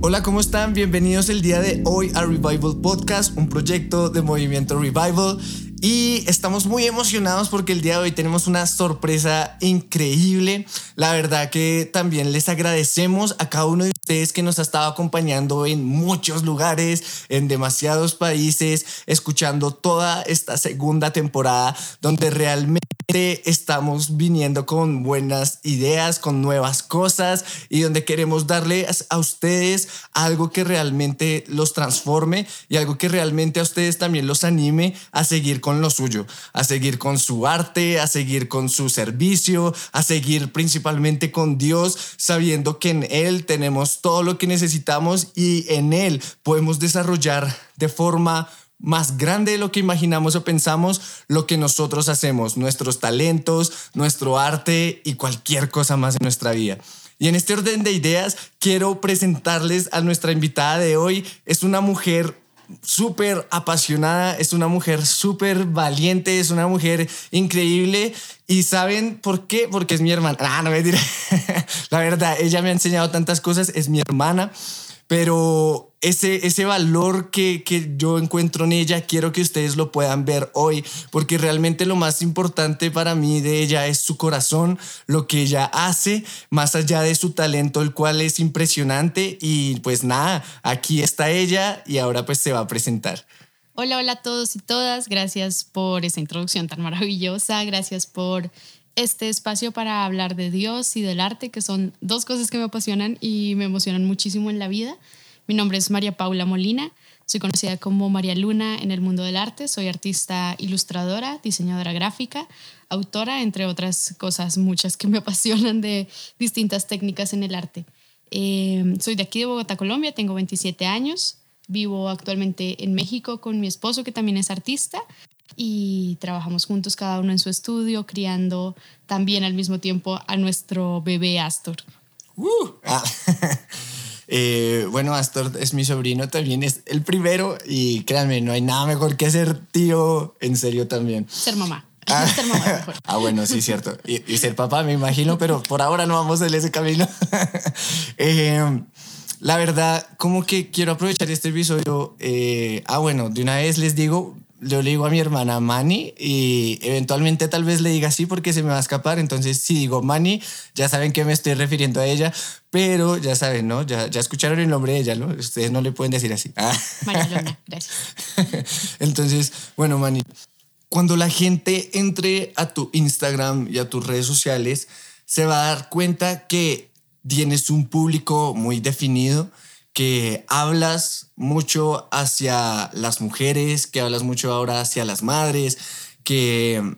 Hola, ¿cómo están? Bienvenidos el día de hoy a Revival Podcast, un proyecto de Movimiento Revival. Y estamos muy emocionados porque el día de hoy tenemos una sorpresa increíble. La verdad que también les agradecemos a cada uno de ustedes que nos ha estado acompañando en muchos lugares, en demasiados países, escuchando toda esta segunda temporada donde realmente estamos viniendo con buenas ideas, con nuevas cosas y donde queremos darle a ustedes algo que realmente los transforme y algo que realmente a ustedes también los anime a seguir con lo suyo, a seguir con su arte, a seguir con su servicio, a seguir principalmente con Dios, sabiendo que en Él tenemos todo lo que necesitamos y en Él podemos desarrollar de forma más grande de lo que imaginamos o pensamos lo que nosotros hacemos, nuestros talentos, nuestro arte y cualquier cosa más en nuestra vida. Y en este orden de ideas quiero presentarles a nuestra invitada de hoy. Es una mujer súper apasionada, es una mujer súper valiente, es una mujer increíble. ¿Y saben por qué? Porque es mi hermana. Ah, no me diré. La verdad, ella me ha enseñado tantas cosas, es mi hermana pero ese, ese valor que, que, yo encuentro en ella, quiero que ustedes lo puedan ver hoy, porque realmente lo más importante para mí de ella es su corazón, lo que ella hace, más allá de su talento, el cual es impresionante. Y pues nada, aquí está ella y ahora pues se va a presentar. Hola, hola a todos y todas. Gracias por esa introducción tan maravillosa. Gracias por este espacio para hablar de Dios y del arte, que son dos cosas que me apasionan y me emocionan muchísimo en la vida. Mi nombre es María Paula Molina, soy conocida como María Luna en el mundo del arte, soy artista ilustradora, diseñadora gráfica, autora, entre otras cosas muchas que me apasionan de distintas técnicas en el arte. Eh, soy de aquí de Bogotá, Colombia, tengo 27 años, vivo actualmente en México con mi esposo que también es artista y trabajamos juntos cada uno en su estudio, criando también al mismo tiempo a nuestro bebé Astor. Uh, ah. eh, bueno, Astor es mi sobrino, también es el primero y créanme, no hay nada mejor que ser tío, en serio también. Ser mamá. Ah, ser mamá ah bueno, sí, cierto. Y, ser papá, me imagino, pero por ahora no vamos en ese camino. eh, la verdad, como que quiero aprovechar este episodio. Eh, ah, bueno, de una vez les digo, yo le digo a mi hermana Mani y eventualmente tal vez le diga así porque se me va a escapar. Entonces, si digo Mani, ya saben que me estoy refiriendo a ella, pero ya saben, ¿no? Ya, ya escucharon el nombre de ella, ¿no? Ustedes no le pueden decir así. Ah. Gracias. Entonces, bueno, Mani, cuando la gente entre a tu Instagram y a tus redes sociales, se va a dar cuenta que tienes un público muy definido que hablas mucho hacia las mujeres, que hablas mucho ahora hacia las madres, que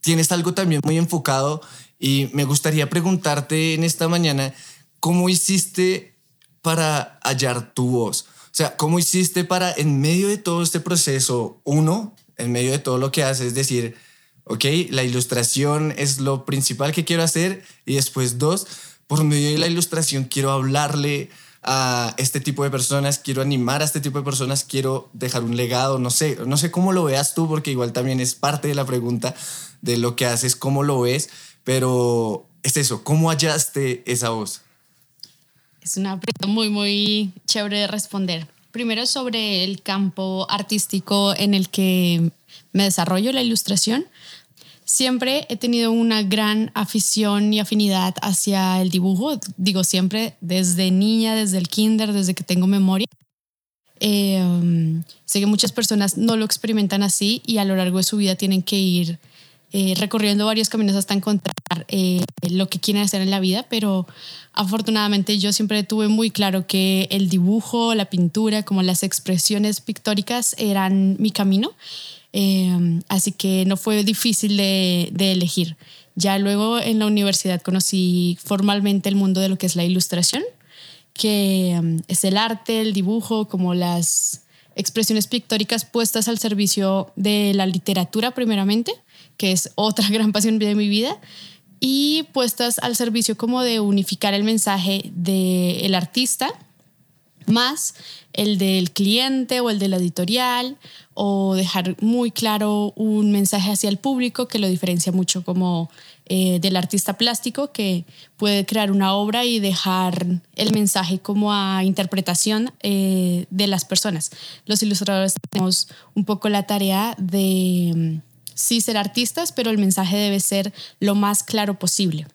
tienes algo también muy enfocado y me gustaría preguntarte en esta mañana, ¿cómo hiciste para hallar tu voz? O sea, ¿cómo hiciste para, en medio de todo este proceso, uno, en medio de todo lo que haces, decir, ok, la ilustración es lo principal que quiero hacer y después dos, por medio de la ilustración quiero hablarle a este tipo de personas, quiero animar a este tipo de personas, quiero dejar un legado, no sé, no sé cómo lo veas tú, porque igual también es parte de la pregunta de lo que haces, cómo lo ves, pero es eso, ¿cómo hallaste esa voz? Es una pregunta muy, muy chévere de responder. Primero sobre el campo artístico en el que me desarrollo la ilustración. Siempre he tenido una gran afición y afinidad hacia el dibujo, digo siempre, desde niña, desde el kinder, desde que tengo memoria. Eh, sé que muchas personas no lo experimentan así y a lo largo de su vida tienen que ir eh, recorriendo varios caminos hasta encontrar eh, lo que quieren hacer en la vida, pero afortunadamente yo siempre tuve muy claro que el dibujo, la pintura, como las expresiones pictóricas eran mi camino Em, así que no fue difícil de, elegir. Ya luego en la universidad conocí formalmente el mundo de lo que es la ilustración, que em, es el arte, el dibujo, como las expresiones pictóricas puestas al servicio de la literatura primeramente, que es otra gran pasión de mi vida. y puestas al servicio como de unificar el mensaje del artista más el del cliente o el de la editorial o dejar muy claro un mensaje hacia el público que lo diferencia mucho como eh, del artista plástico que puede crear una obra y dejar el mensaje como a interpretación eh, de las personas. Los ilustradores tenemos un poco la tarea de mm, sí ser artistas, pero el mensaje debe ser lo más claro posible.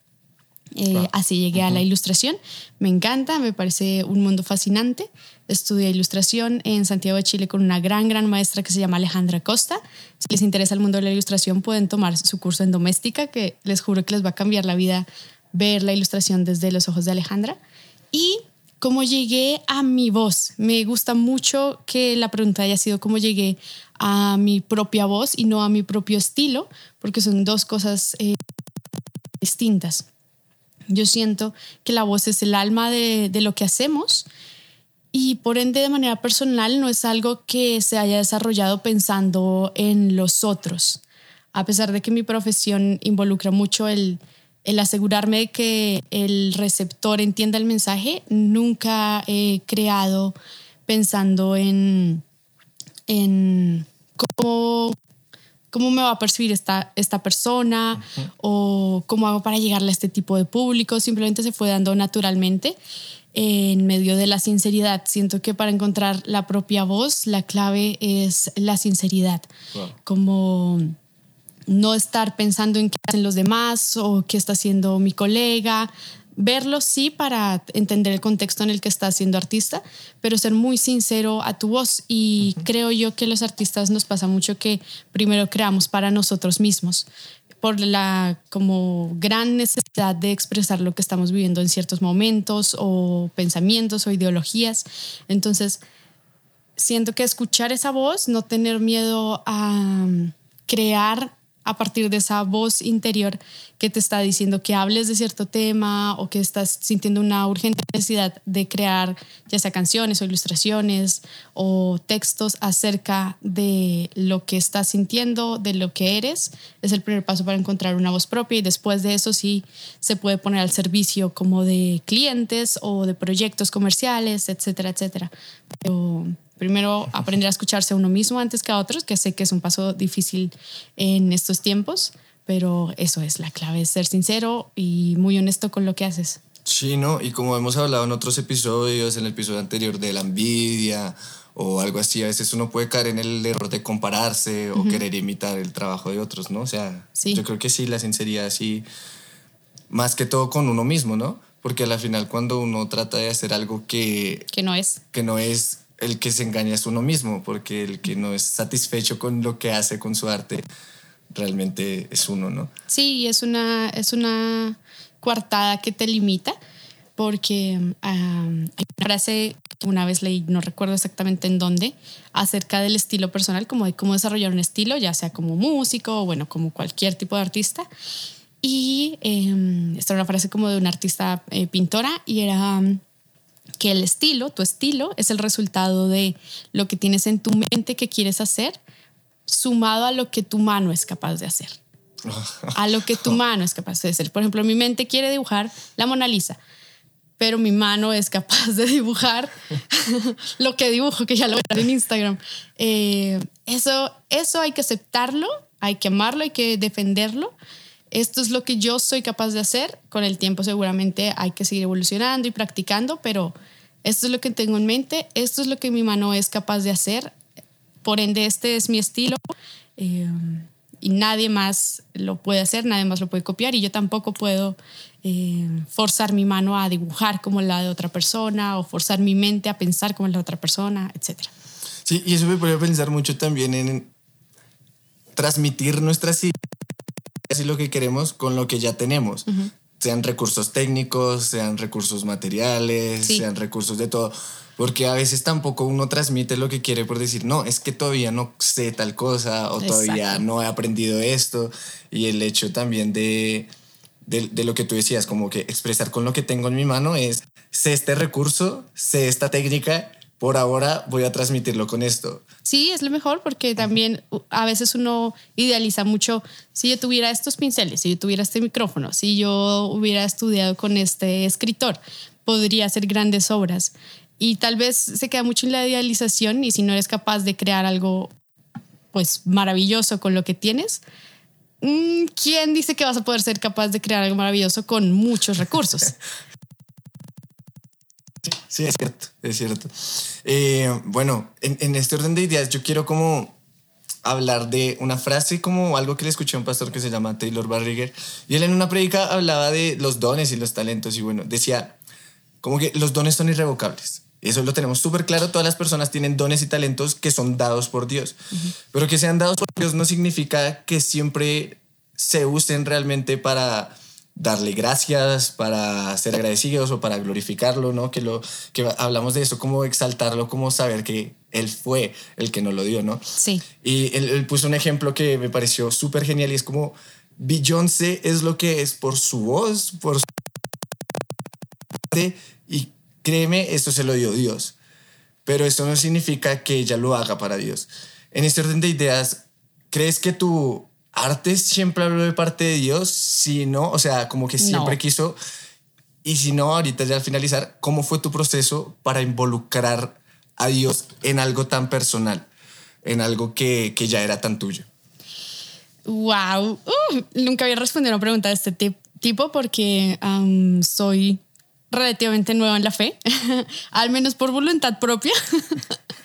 Eh, así llegué a la ilustración. Me encanta, me parece un mundo fascinante. Estudié ilustración en Santiago de Chile con una gran, gran maestra que se llama Alejandra Costa. Si les interesa el mundo de la ilustración, pueden tomar su curso en doméstica, que les juro que les va a cambiar la vida ver la ilustración desde los ojos de Alejandra. Y cómo llegué a mi voz. Me gusta mucho que la pregunta haya sido cómo llegué a mi propia voz y no a mi propio estilo, porque son dos cosas eh, distintas. Yo siento que la voz es el alma de, lo que hacemos y por ende de manera personal no es algo que se haya desarrollado pensando en los otros. A pesar de que mi profesión involucra mucho el, asegurarme de que el receptor entienda el mensaje, nunca he creado pensando en, en cómo me va a percibir esta, esta persona o cómo hago para llegarle a este tipo de público. Simplemente se fue dando naturalmente en medio de la sinceridad. Siento que para encontrar la propia voz, la clave es la sinceridad. Como no estar pensando en qué hacen los demás o qué está haciendo mi colega, verlo sí para entender el contexto en el que estás siendo artista, pero ser muy sincero a tu voz. Y creo yo que los artistas nos pasa mucho que primero creamos para nosotros mismos por la como gran necesidad de expresar lo que estamos viviendo en ciertos momentos o pensamientos o ideologías. Entonces, siento que escuchar esa voz, no tener miedo a crear a partir de esa voz interior que te está diciendo que hables de cierto tema o que estás sintiendo una urgente necesidad de crear ya sea canciones o ilustraciones o textos acerca de lo que estás sintiendo, de lo que eres, es el primer paso para encontrar una voz propia y después de eso sí se puede poner al servicio como de clientes o de proyectos comerciales, etcétera, etcétera. Primero, aprender a escucharse a uno mismo antes que a otros, que sé que es un paso difícil en estos tiempos, pero eso es la clave, ser sincero y muy honesto con lo que haces. Sí, ¿no? Y como hemos hablado en otros episodios, en el episodio anterior de la envidia o algo así, a veces uno puede caer en el error de compararse o querer imitar el trabajo de otros, ¿no? O sea, yo creo que sí, la sinceridad sí, más que todo con uno mismo, ¿no? Porque al final cuando uno trata de hacer algo que... Que no es. Que no es, el que se engaña es uno mismo, porque el que no es satisfecho con lo que hace con su arte realmente es uno, ¿no? Sí, es una, es una coartada que te limita, porque hay una frase que una vez leí, no recuerdo exactamente en dónde, acerca del estilo personal, como de cómo desarrollar un estilo, ya sea como músico o bueno, como cualquier tipo de artista. Y eh, esta era una frase como de una artista eh, pintora y era que el estilo, tu estilo, es el resultado de lo que tienes en tu mente que quieres hacer, sumado a lo que tu mano es capaz de hacer. A lo que tu mano es capaz de hacer. Por ejemplo, mi mente quiere dibujar la Mona Lisa, pero mi mano es capaz de dibujar lo que dibujo, que ya lo veré en Instagram. Eh, eso, eso hay que aceptarlo, hay que amarlo, hay que defenderlo esto es lo que yo soy capaz de hacer. Con el tiempo seguramente hay que seguir evolucionando y practicando, pero esto es lo que tengo en mente, esto es lo que mi mano es capaz de hacer. Por ende, este es mi estilo eh, y nadie más lo puede hacer, nadie más lo puede copiar y yo tampoco puedo eh, forzar mi mano a dibujar como la de otra persona o forzar mi mente a pensar como la de otra persona, etc. Sí, y eso me puede pensar mucho también en transmitir nuestras ideas y lo que queremos con lo que ya tenemos. Sean recursos técnicos, sean recursos materiales, sean recursos de todo. Porque a veces tampoco uno transmite lo que quiere por decir, no, es que todavía no sé tal cosa o todavía no he aprendido esto. Y el hecho también de, de, de, lo que tú decías, como que expresar con lo que tengo en mi mano es, sé este recurso, sé esta técnica, por ahora voy a transmitirlo con esto. Sí, es lo mejor porque también a veces uno idealiza mucho, si yo tuviera estos pinceles, si yo tuviera este micrófono, si yo hubiera estudiado con este escritor, podría hacer grandes obras. Y tal vez se queda mucho en la idealización y si no eres capaz de crear algo pues maravilloso con lo que tienes, mm, ¿quién dice que vas a poder ser capaz de crear algo maravilloso con muchos recursos? Sí, es cierto, es cierto. Eh, bueno, en, este orden de ideas yo quiero como hablar de una frase como algo que le escuché a un pastor que se llama Taylor Barriger y él en una predica hablaba de los dones y los talentos y bueno, decía como que los dones son irrevocables. Eso lo tenemos súper claro, todas las personas tienen dones y talentos que son dados por Dios, pero que sean dados por Dios no significa que siempre se usen realmente para darle gracias, para ser agradecidos o para glorificarlo, ¿no? Que lo que hablamos de eso, como exaltarlo, como saber que él fue el que nos lo dio, ¿no? Sí. Y él, puso un ejemplo que me pareció súper genial y es como Beyoncé es lo que es por su voz, por su y créeme, esto se lo dio Dios. Pero eso no significa que ella lo haga para Dios. En este orden de ideas, ¿crees que tu arte siempre habló de parte de Dios, si no, o sea, como que siempre quiso. Y si no, ahorita ya al finalizar, ¿cómo fue tu proceso para involucrar a Dios en algo tan personal, en algo que, que ya era tan tuyo? Wow, uh, nunca había respondido a una pregunta de este tipo porque soy relativamente nueva en la fe, al menos por voluntad propia.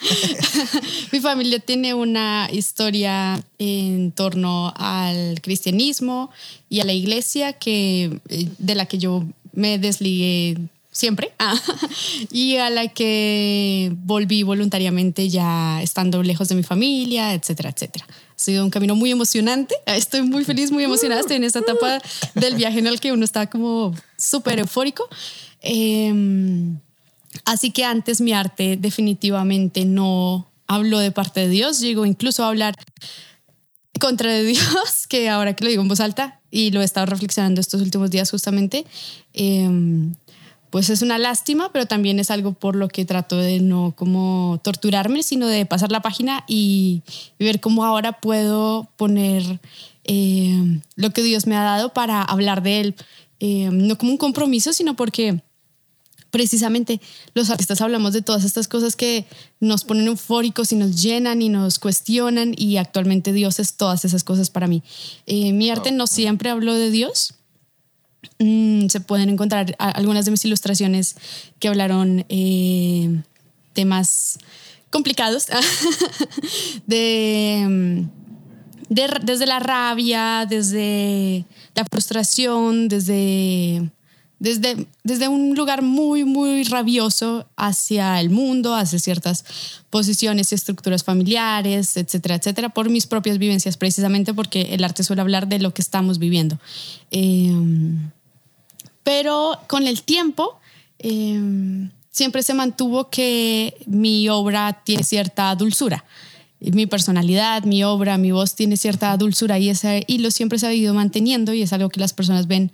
Mi familia tiene una historia en torno al cristianismo y a la iglesia que, eh, de la que yo me desligué siempre y a la que volví voluntariamente ya estando lejos de mi familia, etcétera, etcétera. Ha sido un camino muy emocionante. Estoy muy feliz, muy emocionada. Estoy en esta etapa del viaje en el que uno está como súper eufórico. Em, así que antes mi arte definitivamente no habló de parte de Dios, llegó incluso a hablar contra de Dios, que ahora que lo digo en voz alta y lo he estado reflexionando estos últimos días justamente, em, pues es una lástima, pero también es algo por lo que trato de no como torturarme, sino de pasar la página y, ver cómo ahora puedo poner em, lo que Dios me ha dado para hablar de él, no como un compromiso, sino porque precisamente los artistas hablamos de todas estas cosas que nos ponen eufóricos y nos llenan y nos cuestionan y actualmente Dios es todas esas cosas para mí. Eh, mi arte no siempre habló de Dios. Mm, se pueden encontrar algunas de mis ilustraciones que hablaron eh, temas complicados de, desde la rabia, desde la frustración, desde desde, un lugar muy, muy rabioso hacia el mundo, hacia ciertas posiciones y estructuras familiares, etcétera, etcétera, por mis propias vivencias, precisamente porque el arte suele hablar de lo que estamos viviendo. Em, pero con el tiempo, em, siempre se mantuvo que mi obra tiene cierta dulzura mi personalidad, mi obra, mi voz tiene cierta dulzura y ese hilo siempre se ha ido manteniendo y es algo que las personas ven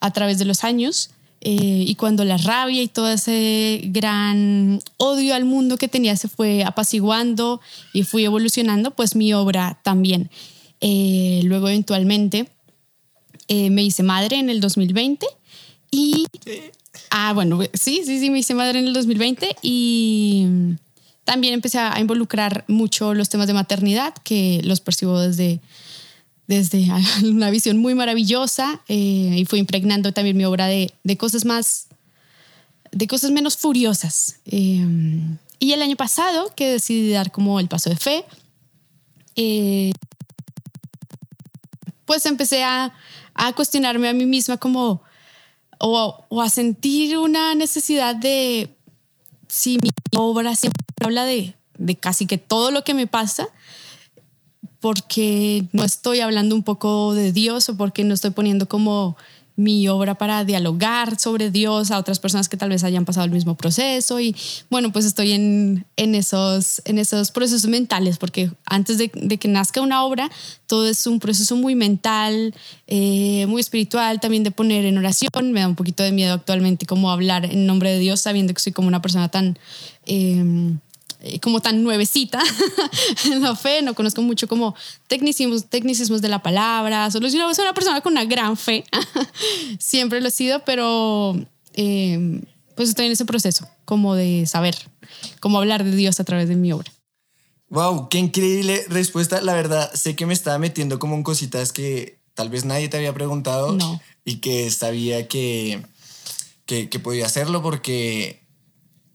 a través de los años. Eh, y cuando la rabia y todo ese gran odio al mundo que tenía se fue apaciguando y fui evolucionando, pues mi obra también. Eh, luego eventualmente eh, me hice madre en el 2020 y... Ah, bueno, sí, sí, sí, me hice madre en el 2020 y también empecé a involucrar mucho los temas de maternidad, que los percibo desde, desde una visión muy maravillosa eh, y fui impregnando también mi obra de, de cosas más, de cosas menos furiosas. Eh, y el año pasado, que decidí dar como el paso de fe, eh, pues empecé a, a, cuestionarme a mí misma como, o, o a sentir una necesidad de si mi obra siempre habla de, casi que todo lo que me pasa, porque no estoy hablando un poco de Dios o porque no estoy poniendo como mi obra para dialogar sobre Dios a otras personas que tal vez hayan pasado el mismo proceso y bueno, pues estoy en, en, esos, en esos procesos mentales porque antes de, que nazca una obra, todo es un proceso muy mental, eh, muy espiritual, también de poner en oración. Me da un poquito de miedo actualmente como hablar en nombre de Dios sabiendo que soy como una persona tan... Eh, eh, como tan nuevecita en la fe, no conozco mucho como tecnicismos, tecnicismos de la palabra, solo soy una persona con una gran fe, siempre lo he sido, pero eh, pues estoy en ese proceso como de saber cómo hablar de Dios a través de mi obra. Wow, qué increíble respuesta. La verdad, sé que me estaba metiendo como en cositas que tal vez nadie te había preguntado y que sabía que, que, que podía hacerlo porque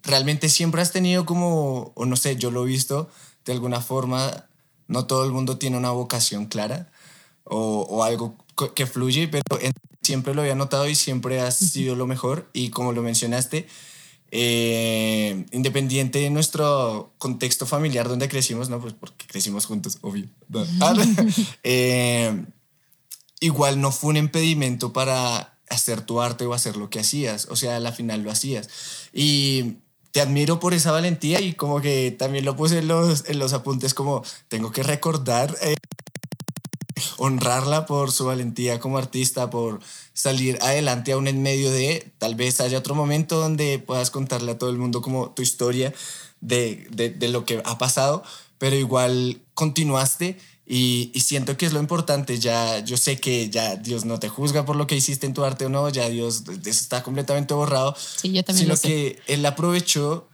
realmente siempre has tenido como, o no sé, yo lo he visto de alguna forma, no todo el mundo tiene una vocación clara o, o algo que fluye, pero siempre lo había notado y siempre has sido lo mejor y como lo mencionaste, eh, independiente de nuestro contexto familiar donde crecimos, ¿no? Pues porque crecimos juntos, obvio. Eh, igual no fue un impedimento para hacer tu arte o hacer lo que hacías, o sea, al final lo hacías. Y te admiro por esa valentía y como que también lo puse en los, en los apuntes como tengo que recordar, eh, honrarla por su valentía como artista, por salir adelante aún en medio de, tal vez haya otro momento donde puedas contarle a todo el mundo como tu historia de, de, de lo que ha pasado, pero igual continuaste y, siento que es lo importante, ya yo sé que ya Dios no te juzga por lo que hiciste en tu arte o no, ya Dios está completamente borrado. Sí, yo también sino que Él aprovechó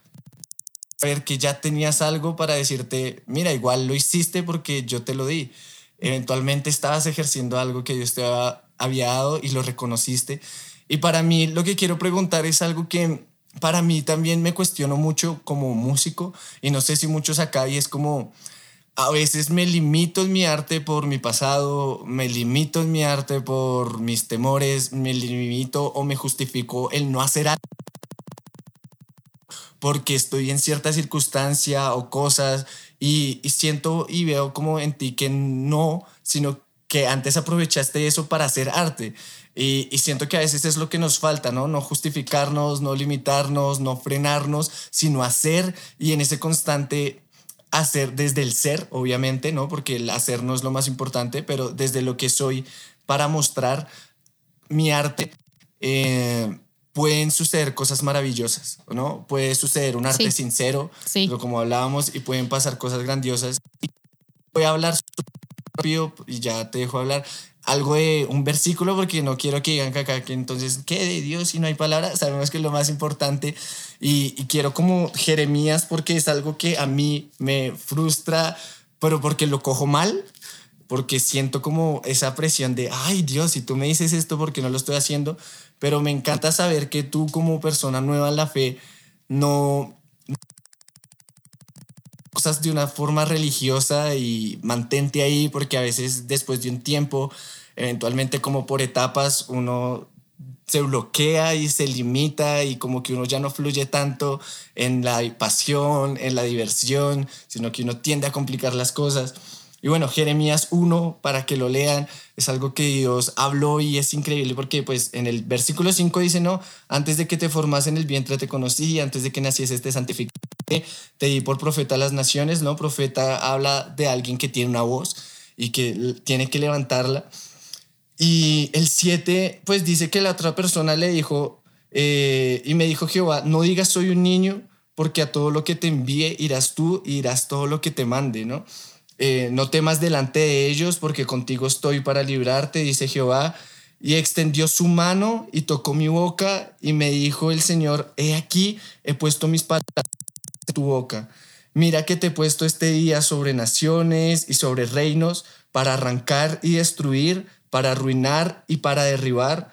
ver que ya tenías algo para decirte, mira, igual lo hiciste porque yo te lo di. Eventualmente estabas ejerciendo algo que Dios te había dado y lo reconociste. Y para mí lo que quiero preguntar es algo que para mí también me cuestiono mucho como músico y no sé si muchos acá y es como a veces me limito en mi arte por mi pasado, me limito en mi arte por mis temores, me limito o me justifico el no hacer algo porque estoy en cierta circunstancia o cosas y, siento y veo como en ti que no, sino que antes aprovechaste eso para hacer arte. Y, y, siento que a veces es lo que nos falta, ¿no? No justificarnos, no limitarnos, no frenarnos, sino hacer y en ese constante hacer desde el ser, obviamente, ¿no? Porque el hacer no es lo más importante, pero desde lo que soy para mostrar mi arte, eh, pueden suceder cosas maravillosas, ¿no? Puede suceder un arte sincero, como hablábamos, y pueden pasar cosas grandiosas. Voy a hablar rápido y ya te dejo hablar algo de un versículo porque no quiero que digan acá que entonces qué de Dios si no hay palabra sabemos que es lo más importante y, quiero como Jeremías porque es algo que a mí me frustra pero porque lo cojo mal porque siento como esa presión de ay Dios si tú me dices esto porque no lo estoy haciendo pero me encanta saber que tú como persona nueva en la fe no cosas de una forma religiosa y mantente ahí porque a veces después de un tiempo, eventualmente como por etapas, uno se bloquea y se limita y como que uno ya no fluye tanto en la pasión, en la diversión, sino que uno tiende a complicar las cosas. Y bueno, Jeremías 1, para que lo lean, es algo que Dios habló y es increíble porque pues en el versículo 5 dice, no, antes de que te formas en el vientre te conocí, antes de que naciese te santificé, te di por profeta a las naciones, ¿no? Profeta habla de alguien que tiene una voz y que tiene que levantarla. Y el 7, pues dice que la otra persona le dijo, eh, y me dijo Jehová, no digas soy un niño, porque a todo lo que te envíe irás tú irás todo lo que te mande, ¿no? Eh, no temas delante de ellos, porque contigo estoy para librarte, dice Jehová. Y extendió su mano y tocó mi boca y me dijo el Señor, he aquí, he puesto mis palabras en tu boca. Mira que te he puesto este día sobre naciones y sobre reinos para arrancar y destruir, para arruinar y para derribar.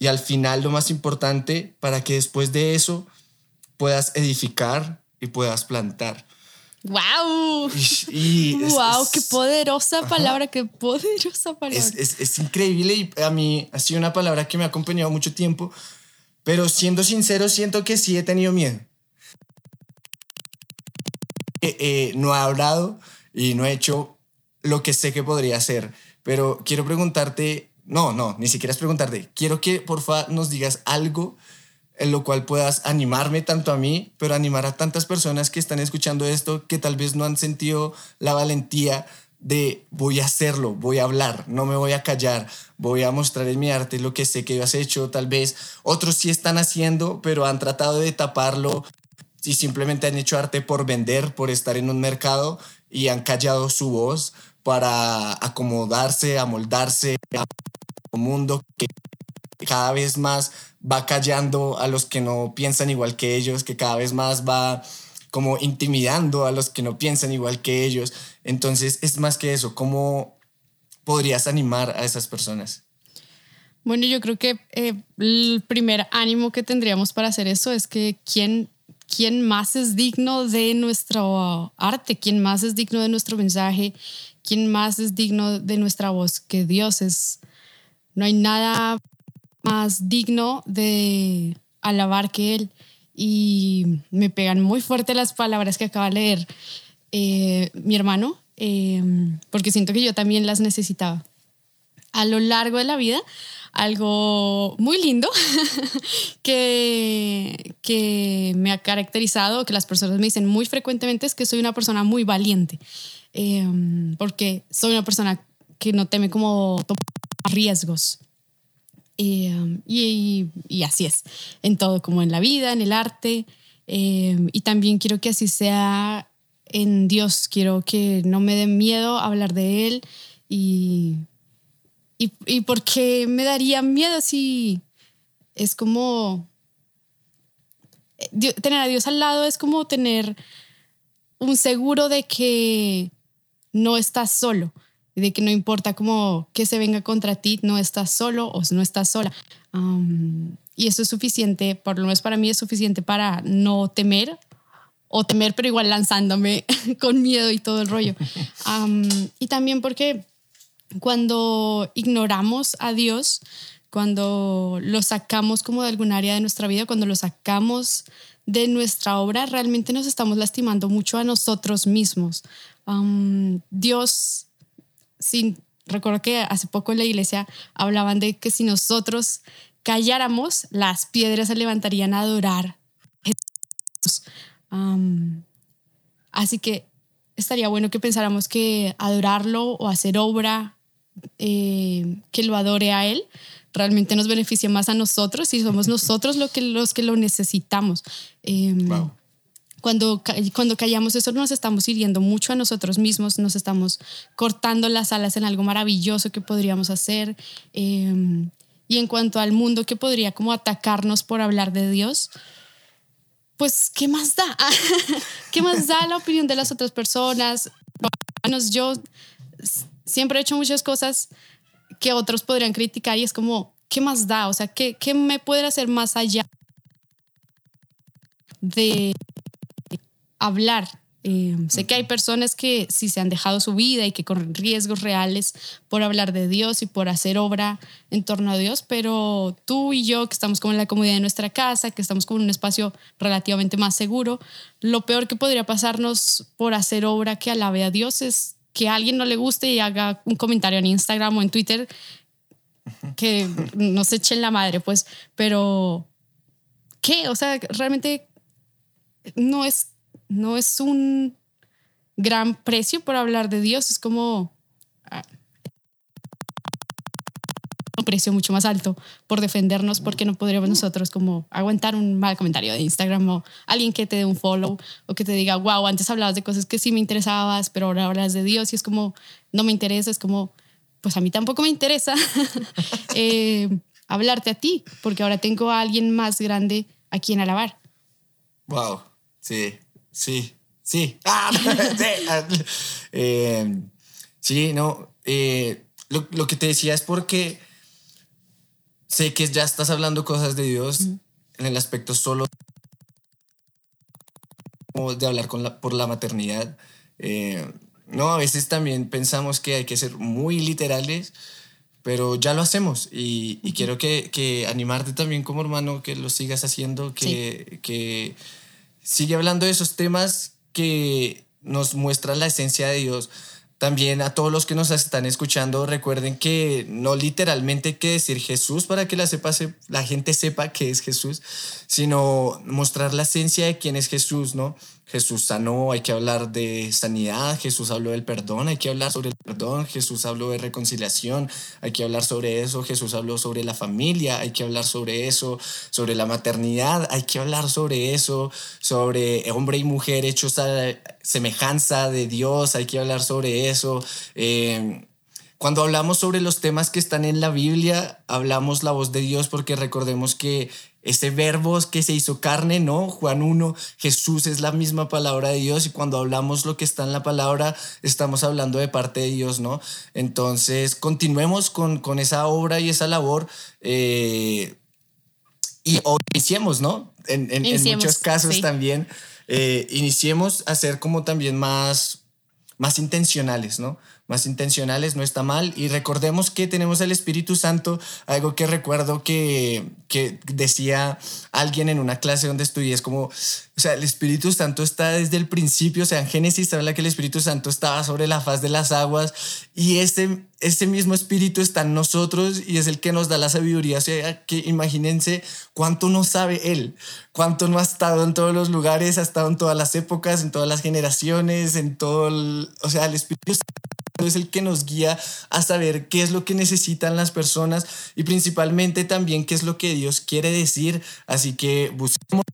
Y al final, lo más importante, para que después de eso puedas edificar y puedas plantar. ¡Wow! Y, ¡Wow! ¡Qué poderosa palabra! ¡Qué poderosa palabra! Es, increíble y a mí ha sido una palabra que me ha acompañado mucho tiempo, pero siendo sincero, siento que sí he tenido miedo. Eh, eh, no he hablado y no he hecho lo que sé que podría hacer, pero quiero preguntarte, no, no, ni siquiera es preguntarte. Quiero que porfa nos digas algo en lo cual puedas animarme tanto a mí, pero animar a tantas personas que están escuchando esto que tal vez no han sentido la valentía de voy a hacerlo, voy a hablar, no me voy a callar, voy a mostrar en mi arte lo que sé que has hecho, tal vez otros sí están haciendo, pero han tratado de taparlo y simplemente han hecho arte por vender, por estar en un mercado y han callado su voz para acomodarse, amoldarse a un mundo que cada vez más va callando a los que no piensan igual que ellos, que cada vez más va como intimidando a los que no piensan igual que ellos. Entonces es más que eso, ¿cómo podrías animar a esas personas? Bueno, yo creo que eh, el primer ánimo que tendríamos para hacer eso es que quién, quién más es digno de nuestro arte, quién más es digno de nuestro mensaje, quién más es digno de nuestra voz, que Dios es. No hay nada más digno de alabar que Él. Y me pegan muy fuerte las palabras que acaba de leer eh, mi hermano, eh, porque siento que yo también las necesitaba. A lo largo de la vida, algo muy lindo que, que me ha caracterizado, que las personas me dicen muy frecuentemente, es que soy una persona muy valiente, eh, porque soy una persona que no teme como riesgos. Um, y, así es, en todo, como en la vida, en el arte. Um, y también quiero que así sea en Dios. Quiero que no me dé miedo hablar de Él. Y, y, y porque me daría miedo si es como... Eh, tener a Dios al lado es como tener un seguro de que no estás solo de que no importa cómo que se venga contra ti, no estás solo o no estás sola. y eso es suficiente, por lo menos para mí es suficiente para no temer o temer, pero igual lanzándome con miedo y todo el rollo. y también porque cuando ignoramos a Dios, cuando lo sacamos como de algún área de nuestra vida, cuando lo sacamos de nuestra obra, realmente nos estamos lastimando mucho a nosotros mismos. Dios sin, recuerdo que hace poco en la iglesia hablaban de que si nosotros calláramos, las piedras se levantarían a adorar. así que estaría bueno que pensáramos que adorarlo o hacer obra eh, que lo adore a Él realmente nos beneficia más a nosotros y somos nosotros lo que, los que lo necesitamos. Em, cuando, cuando callamos eso nos estamos hiriendo mucho a nosotros mismos, nos estamos cortando las alas en algo maravilloso que podríamos hacer. Em, y en cuanto al mundo que podría como atacarnos por hablar de Dios, pues, ¿qué más da? ¿Qué más da la opinión de las otras personas? Yo siempre he hecho muchas cosas que otros podrían criticar y es como, ¿qué más da? O sea, ¿qué, qué me puede hacer más allá de hablar. Eh, sé que hay personas que sí se han dejado su vida y que corren riesgos reales por hablar de Dios y por hacer obra en torno a Dios, pero tú y yo que estamos como en la comodidad de nuestra casa, que estamos como en un espacio relativamente más seguro, lo peor que podría pasarnos por hacer obra que alabe a Dios es que a alguien no le guste y haga un comentario en Instagram o en Twitter que nos echen la madre, pues, pero ¿qué? O sea, realmente no es no es un gran precio por hablar de Dios, es como ah, un precio mucho más alto por defendernos porque no podríamos nosotros como aguantar un mal comentario de Instagram o alguien que te dé un follow o que te diga, wow, antes hablabas de cosas que sí me interesabas, pero ahora hablas de Dios y es como, no me interesa, es como, pues a mí tampoco me interesa eh, hablarte a ti porque ahora tengo a alguien más grande a quien alabar. Wow, sí, Sí, sí. Ah, eh, sí, no. Eh, lo, que te decía es porque sé que ya estás hablando cosas de Dios en el aspecto solo de hablar con la, por la maternidad. Eh, no, a veces también pensamos que hay que ser muy literales, pero ya lo hacemos y, quiero que, animarte también como hermano que lo sigas haciendo, que, que sigue hablando de esos temas que nos muestran la esencia de Dios también a todos los que nos están escuchando, recuerden que no literalmente hay que decir Jesús para que la, sepa, la gente sepa que es Jesús, sino mostrar la esencia de quién es Jesús, ¿no? Jesús sanó, hay que hablar de sanidad, Jesús habló del perdón, hay que hablar sobre el perdón, Jesús habló de reconciliación, hay que hablar sobre eso, Jesús habló sobre la familia, hay que hablar sobre eso, sobre la maternidad, hay que hablar sobre eso, sobre hombre y mujer hechos a semejanza de Dios, hay que hablar sobre eso. Eh, cuando hablamos sobre los temas que están en la Biblia, hablamos la voz de Dios porque recordemos que ese verbo que se hizo carne, ¿no? Juan 1, Jesús es la misma palabra de Dios y cuando hablamos lo que está en la palabra, estamos hablando de parte de Dios, ¿no? Entonces, continuemos con, con esa obra y esa labor eh, y iniciemos, ¿no? En, en, muchos casos también, eh, iniciemos a ser como también más, más intencionales, ¿no? Más intencionales, no está mal. Y recordemos que tenemos el Espíritu Santo, algo que recuerdo que, que decía alguien en una clase donde estudié, es como, o sea, el Espíritu Santo está desde el principio, o sea, en Génesis habla que el Espíritu Santo estaba sobre la faz de las aguas y ese, ese mismo Espíritu está en nosotros y es el que nos da la sabiduría. O sea, que imagínense cuánto no sabe Él, cuánto no ha estado en todos los lugares, ha estado en todas las épocas, en todas las generaciones, en todo, o sea, el Espíritu es el que nos guía a saber qué es lo que necesitan las personas y principalmente también qué es lo que Dios quiere decir. Así que busquemos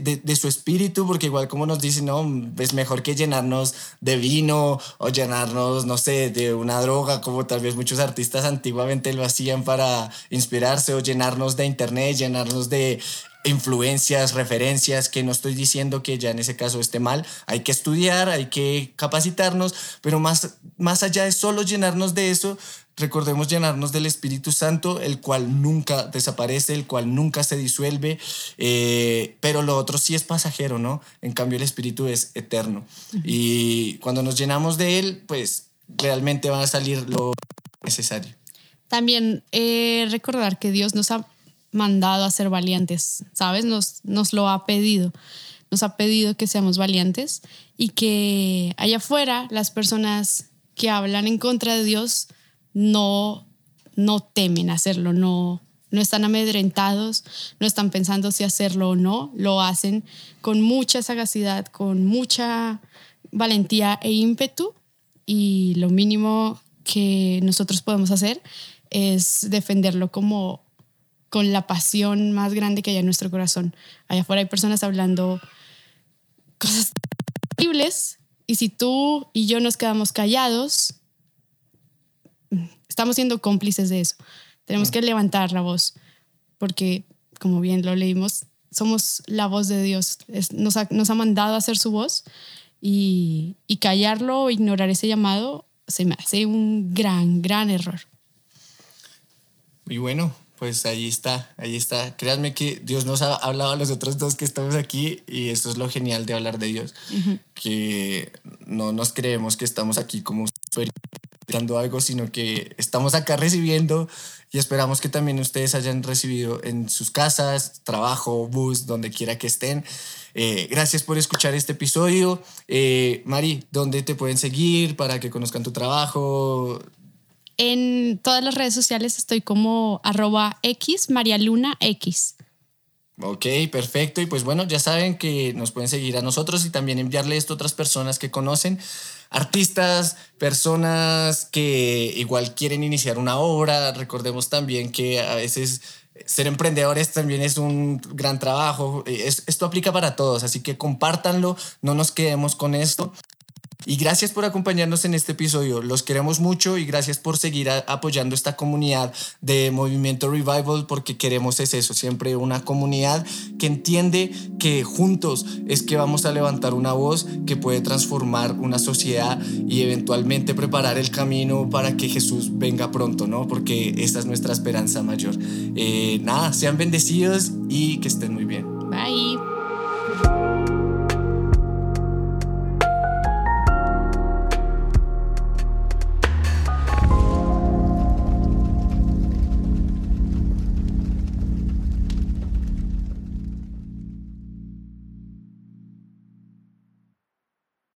de, su espíritu, porque igual como nos dicen, no, es mejor que llenarnos de vino o llenarnos, no sé, de una droga, como tal vez muchos artistas antiguamente lo hacían para inspirarse, o llenarnos de internet, llenarnos de influencias, referencias, que no estoy diciendo que ya en ese caso esté mal, hay que estudiar, hay que capacitarnos, pero más, más allá de solo llenarnos de eso, recordemos llenarnos del Espíritu Santo, el cual nunca desaparece, el cual nunca se disuelve, eh, pero lo otro sí es pasajero, ¿no? En cambio el Espíritu es eterno. Y cuando nos llenamos de él, pues realmente va a salir lo necesario. También eh, recordar que Dios nos ha mandado a ser valientes, ¿sabes? Nos, nos lo ha pedido. Nos ha pedido que seamos valientes y que allá afuera las personas que hablan en contra de Dios no, no temen hacerlo, no, no están amedrentados, no están pensando si hacerlo o no, lo hacen con mucha sagacidad, con mucha valentía e ímpetu y lo mínimo que nosotros podemos hacer es defenderlo como con la pasión más grande que hay en nuestro corazón. Allá afuera hay personas hablando cosas terribles y si tú y yo nos quedamos callados, estamos siendo cómplices de eso. Tenemos que levantar la voz porque, como bien lo leímos, somos la voz de Dios. nos, ha, nos, ha, mandado a hacer su voz y, y callarlo o ignorar ese llamado se me hace un gran, gran error. Y bueno, pues ahí está, ahí está. Créanme que Dios nos ha hablado a los otros dos que estamos aquí y esto es lo genial de hablar de Dios, que no nos creemos que estamos aquí como dando algo, sino que estamos acá recibiendo y esperamos que también ustedes hayan recibido en sus casas, trabajo, bus, donde quiera que estén. Eh, gracias por escuchar este episodio. Eh, Mari, ¿dónde te pueden seguir para que conozcan tu trabajo? En todas las redes sociales estoy como arroba X, María Luna X. Ok, perfecto. Y pues bueno, ya saben que nos pueden seguir a nosotros y también enviarle esto a otras personas que conocen, artistas, personas que igual quieren iniciar una obra. Recordemos también que a veces ser emprendedores también es un gran trabajo. esto aplica para todos, así que compártanlo, no nos quedemos con esto. Y gracias por acompañarnos en este episodio. Los queremos mucho y gracias por seguir apoyando esta comunidad de Movimiento Revival porque queremos es eso, siempre una comunidad que entiende que juntos es que vamos a levantar una voz que puede transformar una sociedad y eventualmente preparar el camino para que Jesús venga pronto, ¿no? Porque esta es nuestra esperanza mayor. Eh, nada, sean bendecidos y que estén muy bien. Bye.